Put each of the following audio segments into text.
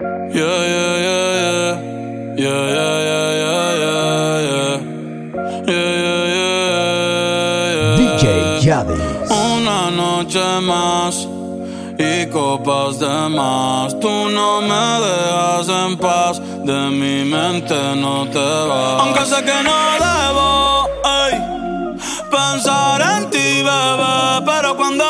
Yeah, yeah, yeah, yeah. Yeah, yeah, yeah, yeah, yeah, yeah. Yeah, yeah, yeah, DJ Yadis. Una noche más y copas de más. Tú no me dejas en paz, de mi mente no te vas. Aunque sé que no debo ey, pensar en ti, bebé, pero cuando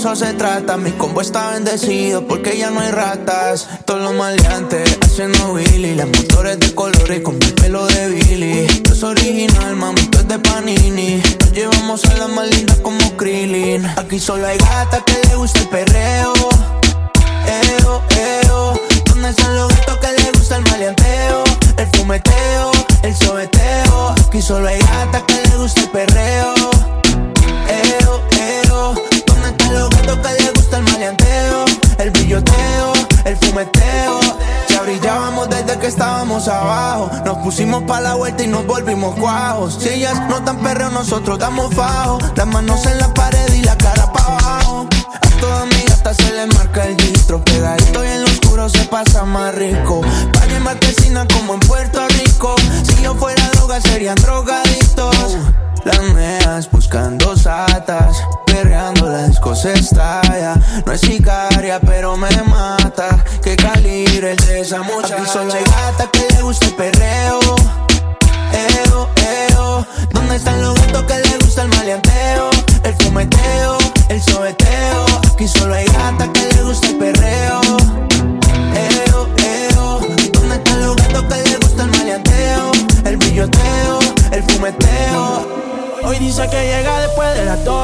eso se trata. Mi combo está bendecido porque ya no hay ratas. Todos los maleantes haciendo Willy. Las motores de colores con mi pelo de Billy. Esto es original, mami, esto es de Panini. Nos llevamos a las más lindas como Krillin. Aquí solo hay gatas que le gusta el perreo. Eo, eo. ¿Dónde están los gatos que les gusta el maleanteo? El fumeteo, el sobeteo. Aquí solo hay gatas que les gusta el perreo. Abajo. Nos pusimos pa' la vuelta y nos volvimos cuajos. Si ellas no tan perreo, nosotros damos fajo. Las manos en la pared y la cara pa' abajo. A todas mis gatas se les marca el distro. Pegadito y en lo oscuro se pasa más rico. Valle en marquesina como en Puerto Rico. Si yo fuera droga, serían drogadictos. Las neas buscando satas, perreando la disco se estalla. No es sicaria, pero me mata. Que calibre el de esa muchacha. Aquí solo hay gata que le gusta el perreo. Eo, eo. ¿Dónde están los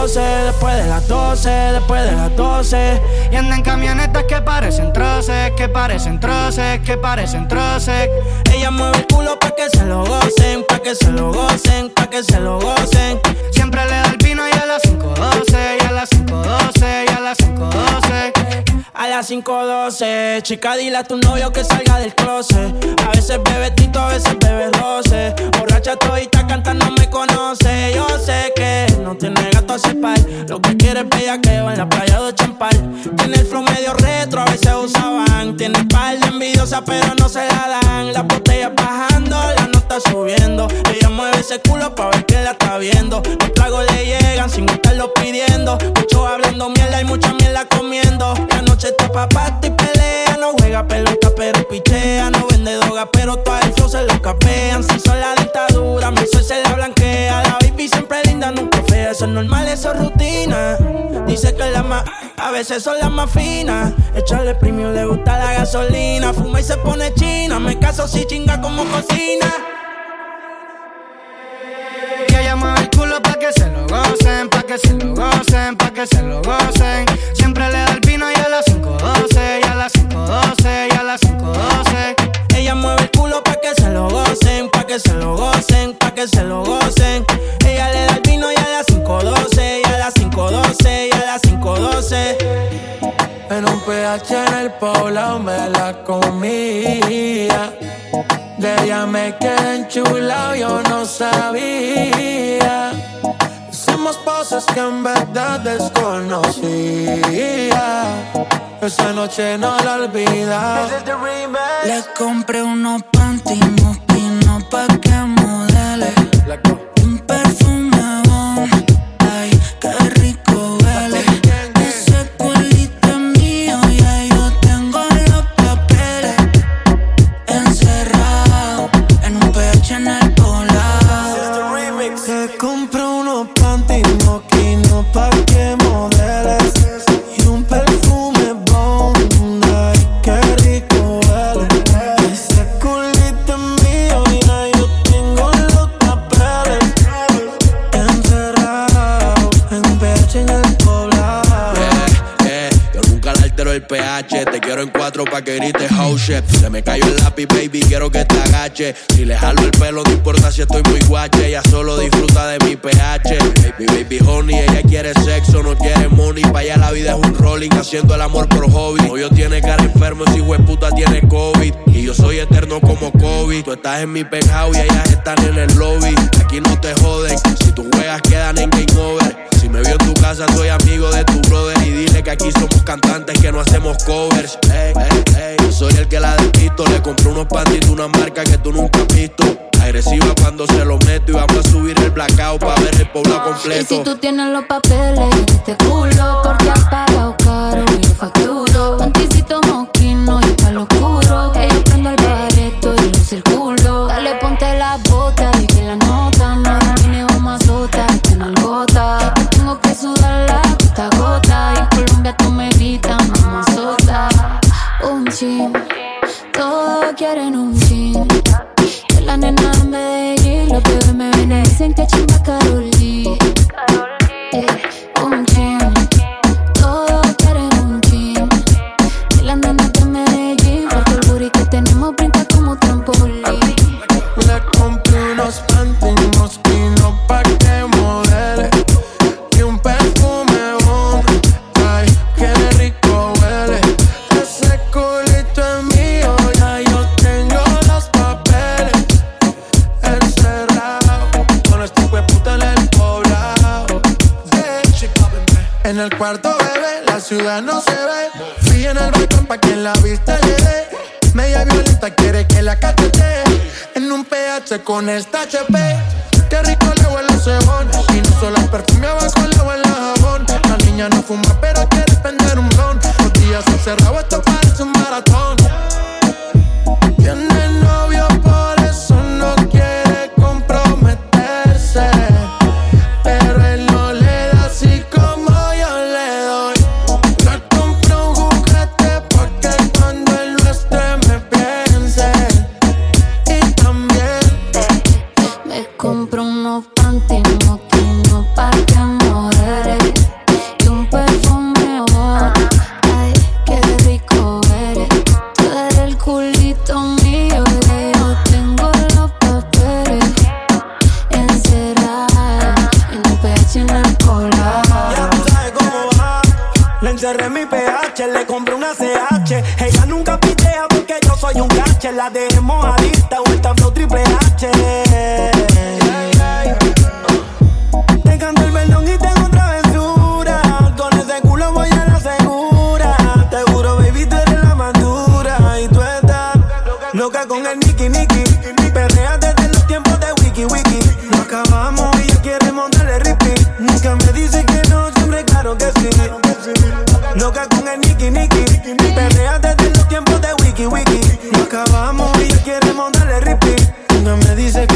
12, después de las 12, después de las 12. Y anda en camionetas que parecen troces, que parecen troces, que parecen troces. Ella mueve el culo pa' que se lo gocen, pa' que se lo gocen, pa' que se lo gocen. Siempre le da el vino y a las 5.12, y a las 5.12, y a las 5.12. A las 5.12, chica, dile a tu novio que salga del closet. A veces bebe tito, a veces bebe bellaqueo en la playa de Champal. Tiene el flow medio retro, a veces usaban. Tiene par de envidiosa, pero no se la dan. La botella bajando, la nota subiendo. Ella mueve ese culo pa' ver quién la está viendo. Los tragos le llegan sin estarlo pidiendo. Mucho hablando mierda y mucha mierda comiendo. La noche está pa' y pelea. No juega pelota, pero pichea. No vende droga, pero todo el flow se lo capean. Si son la dictadura, mi sol se la blanquea. La baby fea. Es normal, eso es rutina. Dice que la más, a veces son las más finas. Echarle premium le gusta la gasolina. Fuma y se pone china. Me caso si chinga como cocina. Que ella mueve el culo pa' que se lo gocen, pa' que se lo gocen, pa' que se lo gocen. Siempre le da el vino y a las 5.12, y a las 5.12, y a las 5.12. Ella mueve el culo pa' que se lo gocen, pa' que se lo gocen, pa' que se lo gocen PH en el poblado me la comía. De ella me quedé enchulado, yo no sabía. Hicimos cosas que en verdad desconocía. Esa noche no la olvida. Le compré unos panty no pa' que pa' que grites house shit. Se me cayó el lápiz, baby, quiero que te agache. Si le jalo el pelo, no importa si estoy muy guache. Ella solo disfruta de mi pH. Baby, baby, honey, ella quiere sexo, no quiere money. Pa' allá la vida es un rolling, haciendo el amor por hobby. yo tiene cara enfermo, si puta tiene COVID. Y yo soy eterno como COVID. Tú estás en mi penthouse y ellas están en el lobby. Aquí no te joden, si tus juegas quedan en game over. Si me vio en tu casa, soy amigo de tu brother. Y dile que aquí somos cantantes que no hacemos covers. Ey, ey, ey. Soy el que la despisto. Le compré unos panties una marca que tú nunca has visto. Agresiva cuando se lo meto. Y vamos a subir el blackout para ver el pueblo completo. Y si tú tienes los papeles este culo, un PH con esta HP Qué rico le huele el cebón Y no solo el perfume abajo le huele el jabón. La niña no fuma pero quiere prender un blon. Los días encerrados esto repeat. Nunca me dice que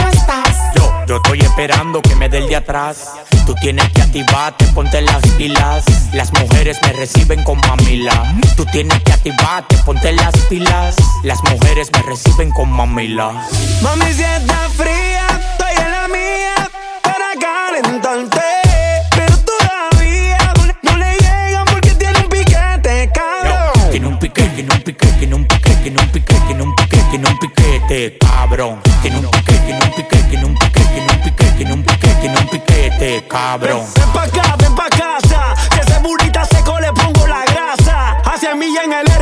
esperando que me dé el de atrás. Tú tienes que activarte, ponte las pilas. Las mujeres me reciben con mamila. Tú tienes que activarte, ponte las pilas. Las mujeres me reciben con mamila. Mami, si está fría, estoy en la mía para calentarte. Pero todavía no le llegan porque tiene un piquete, cabrón. Tiene un pique, tiene un pique, tiene un pique, tiene un pique, tiene un pique, tiene un piquete, cabrón. Tiene un pique, tiene un pique, tiene un pique, tiene un pique, tiene un pique, tiene un piquete, cabrón. Ven pa' acá, ven pa' casa. Que ese burrita seco le pongo la grasa. Hacia mí en el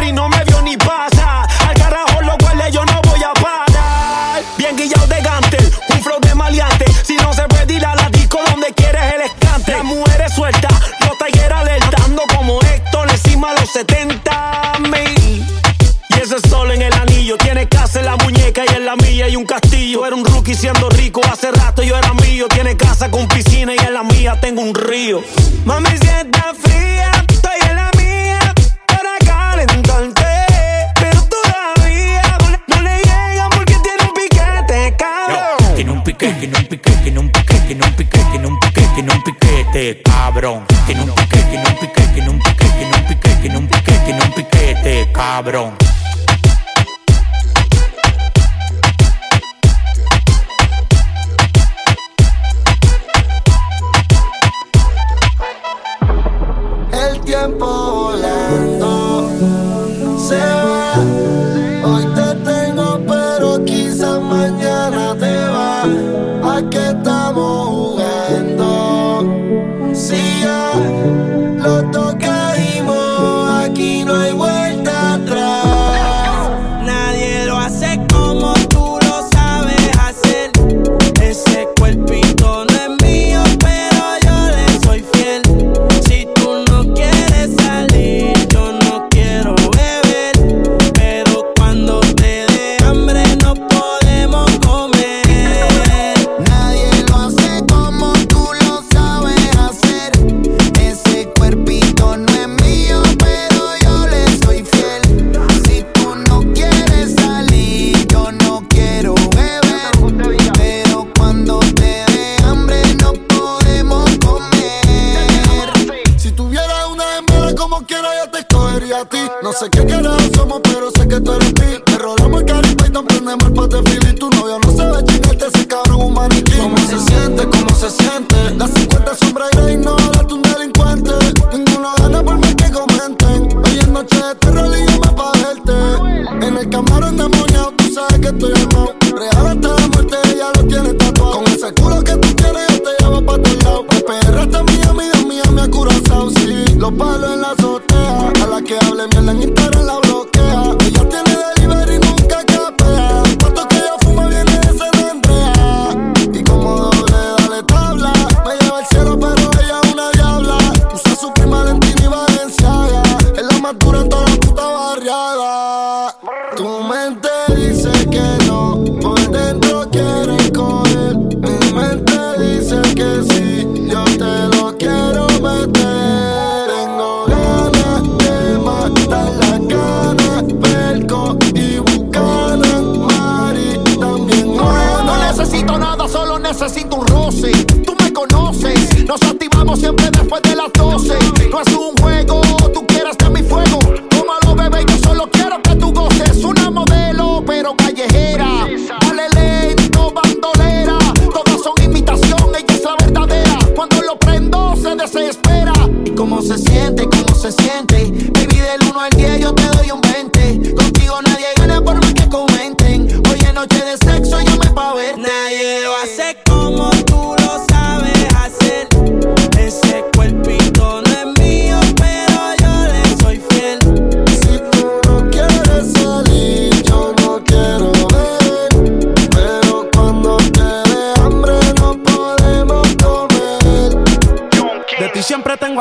un castillo. Era un rookie siendo rico, hace rato yo era mío. Tiene casa con piscina y en la mía tengo un río. Mami, si está fría, estoy en la mía para calentarte. Pero todavía no le, no le llegan porque tiene un piquete, cabrón. Tiene un pique, tiene un pique, tiene un pique, tiene un pique, tiene un pique, tiene un piquete, cabrón. Tiene un pique, tiene un pique, tiene un pique, tiene un pique, tiene un pique, tiene un piquete, cabrón. ¿Cómo se siente? Baby, del 1 al 10 yo te doy un 20. Contigo nadie gana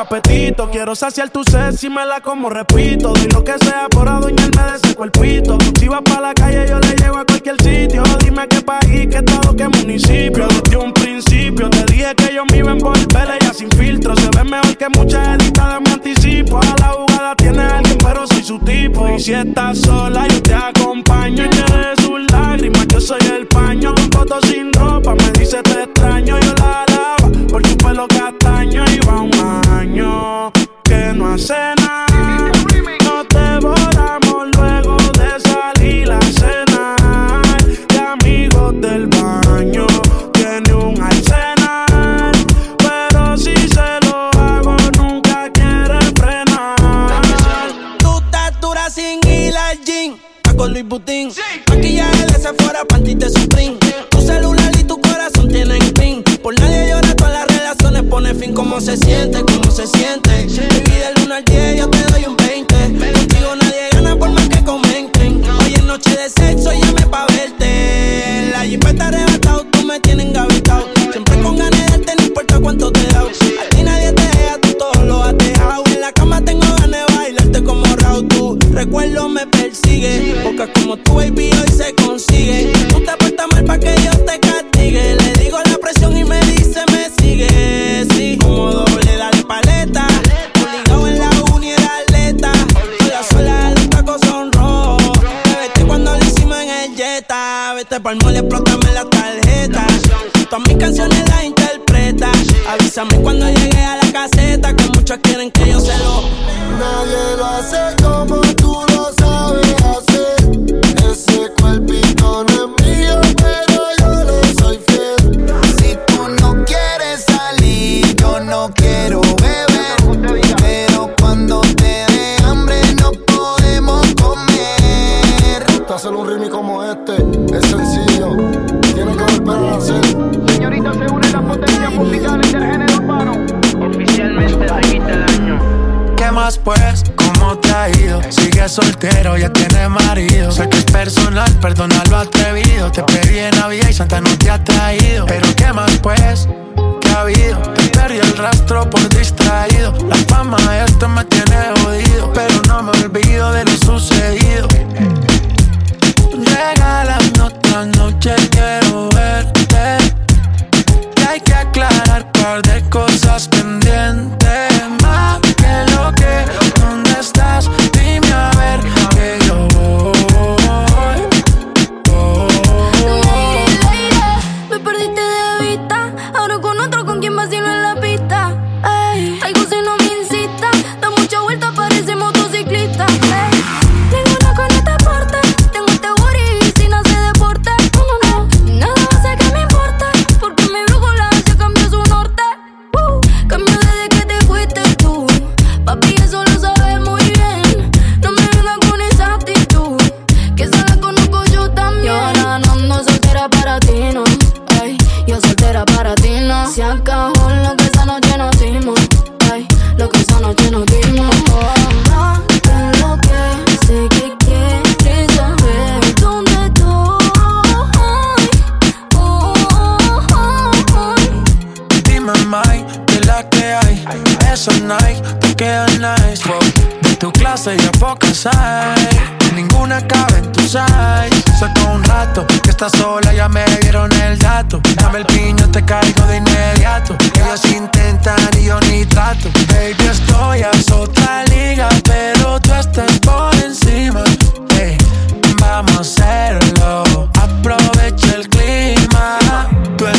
tengo. Quiero saciar tu sed si me la como, repito. Doy lo que sea por adueñarme de ese cuerpito. Si vas para la calle, yo le llevo a cualquier sitio. Dime qué país, qué estado, qué municipio. Desde un principio te dije que yo me iba a envolver. Ella sin filtro se ve mejor que muchas editadas. Me anticipo a la jugada. Tiene alguien, pero soy su tipo. Y si estás sola, yo te acompaño. Y de sus lágrimas, yo soy el paño. Con fotos sin ropa, me dice te extraño. Yo la alaba por tu pelo castaño. Y va un año que no hace nada. No te borramos luego de salir a cenar. De amigos del baño. Tiene un arsenal. Pero si se lo hago, nunca quiere frenar. Tú estás dura sin gym. Está con Luis Butín. Maquillaje de Sephora, panty de Supreme. ¿Qué más pues? ¿Cómo te ha ido? Sigue soltero, ya tiene marido. Sé que es personal, perdona lo atrevido. Te pedí en Navidad y Santa no te ha traído. Pero ¿qué más pues? ¿Qué ha habido? Te perdí el rastro por distraído. La fama esto me tiene jodido. Pero no me olvido de lo sucedido. Regálame otra noche, quiero verte. Y hay que aclarar par de cosas pendientes. Más que lo. A ver Esos Nike te quedan nice. Wow. De tu clase ya pocas hay. Ninguna cabe en tu size. Saca un rato que estás sola, ya me dieron el dato. Dame el piño, te caigo de inmediato. Ellos intentan y yo ni trato. Baby, estoy a otra liga, pero tú estás por encima. Ey, vamos a hacerlo. Aprovecha el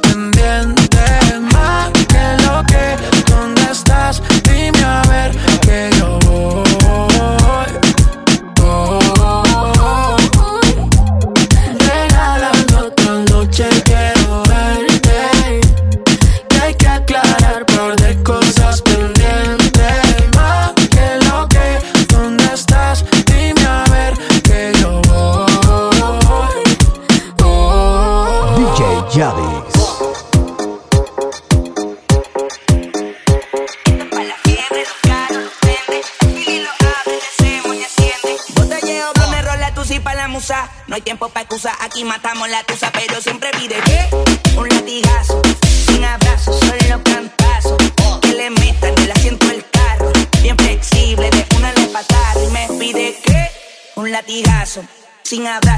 Cosas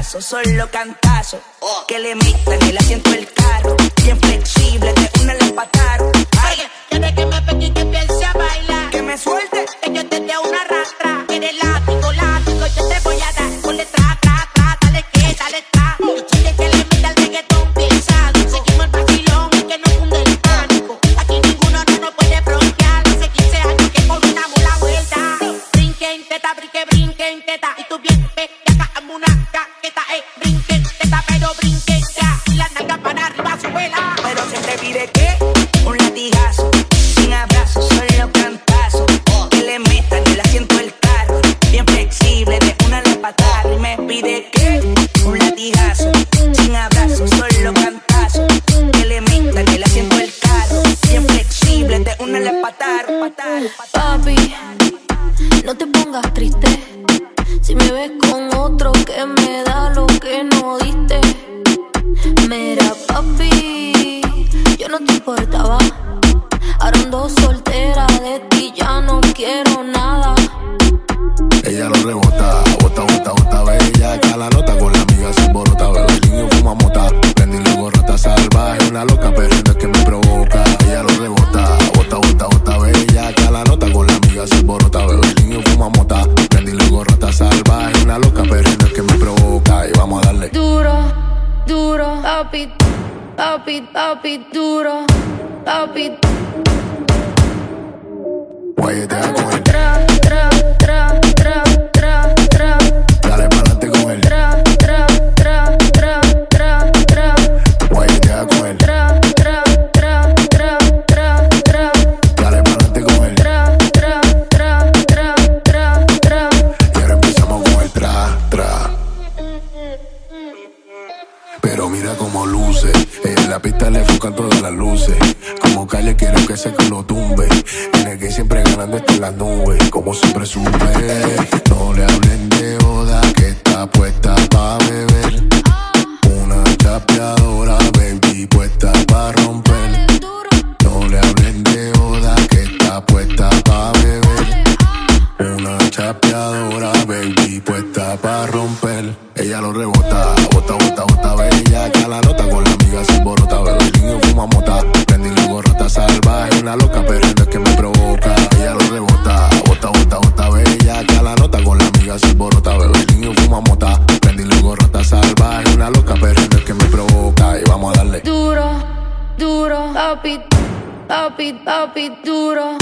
paso, solo cantazo. Que le metan el asiento del carro, bien flexible, de una la siento el luces. En la pista le enfocan todas las luces. Como calle quiero que se lo tumbe. En el que siempre ganando está en las nubes. Como siempre sube. No le hablen de boda que está puesta pa' beber. Una tapeadora, baby, puesta pa' romper. No le hablen de boda que está puesta pa' beber. Una chapeadora, baby, puesta pa' romper. Ella lo rebota duro, papi, papi, papi duro,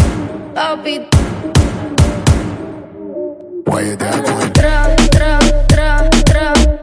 papi. Tra, tra, tra, tra.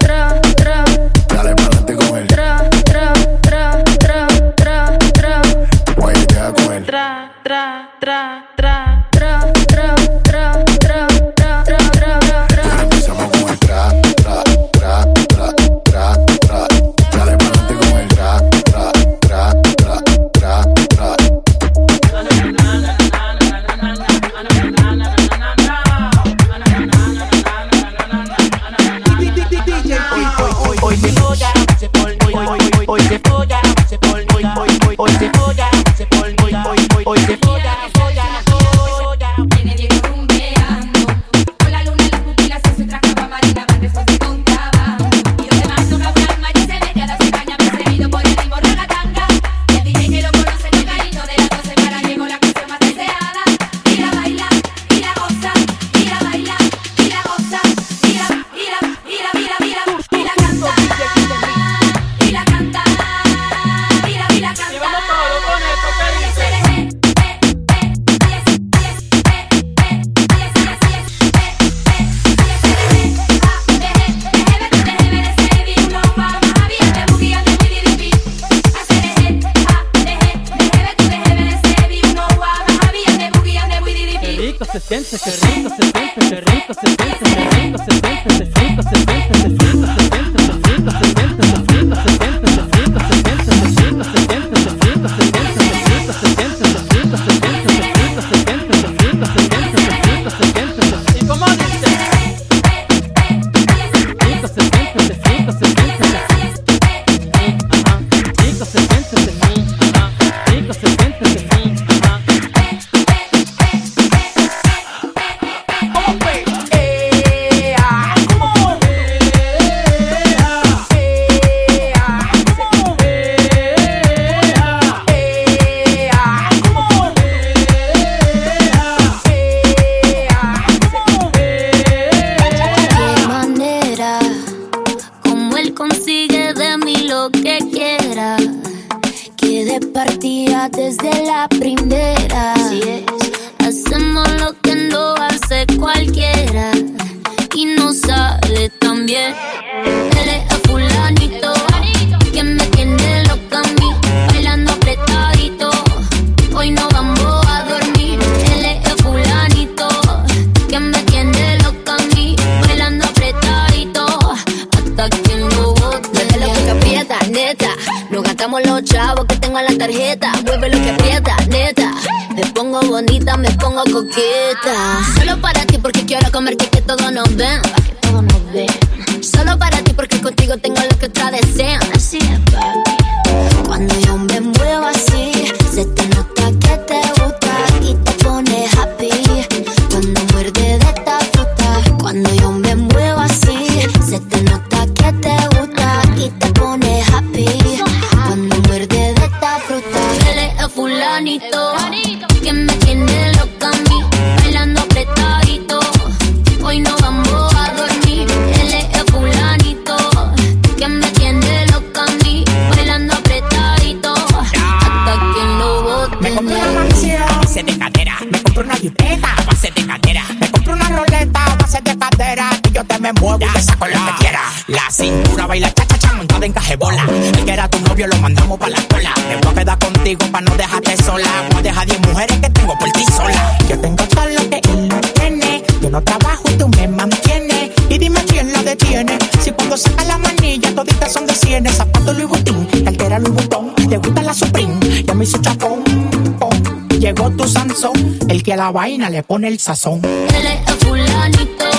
que la vaina le pone el sazón. Él es fulanito,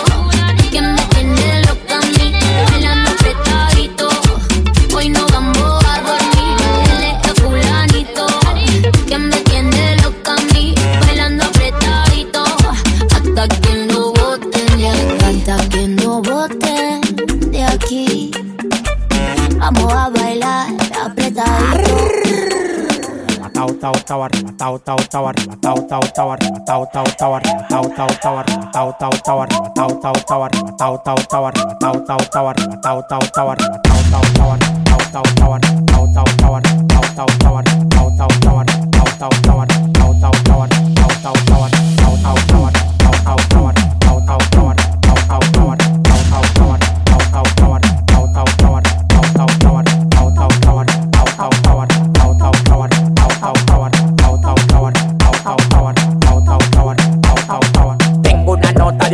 que me tiene loca a mí. En la hoy no vamos a dormir. Él es fulanito, que me tiene loca a mí. Bailando apretadito, hasta que no boten de. Hasta que no boten de aquí. Vamos a bailar apretadito. how tau tau arriba tau tau tau arriba tau tau tau arriba tau tau tau arriba how tau tau arriba tau tau tau arriba tau tau tau arriba tau tau tau arriba tau tau tau arriba tau tau tau arriba tau tau tau arriba tau tau tau arriba tau tau tau arriba tau tau tau arriba tau tau tau arriba tau tau tau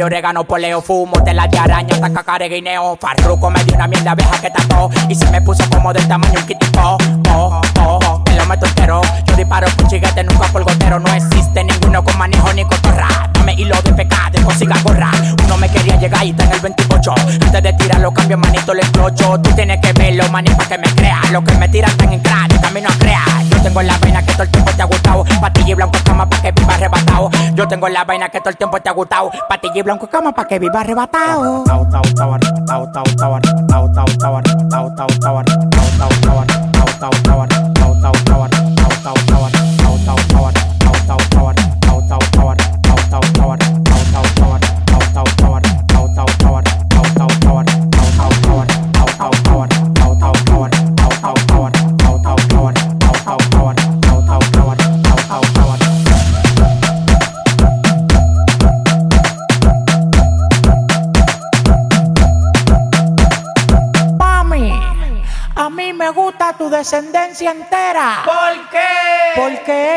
orégano, poleo, fumo de de araña, taca, guineo. Farruco me dio una mierda vieja que tapó y se me puso como del tamaño un kitipo. Oh, oh, oh, oh kilómetro entero. Yo disparo un chiguete, nunca por gotero. No existe ninguno con manejo ni cotorra. Dame hilo de pecado, y consiga gorra. Uno me quería llegar y está en el 28. Antes de tirarlo, cambios manito, le explocho. Tú tienes que verlo, maní, para que me creas. Lo que me tiran tan en crack, camino a crear. Yo tengo la pena que todo el tiempo te ha gustado. Patilla y blanco cama pa' que viva arrebatado. Yo tengo la vaina que todo el tiempo te ha gustado. Patilla y blanco y cama pa' que viva arrebatado.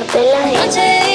Si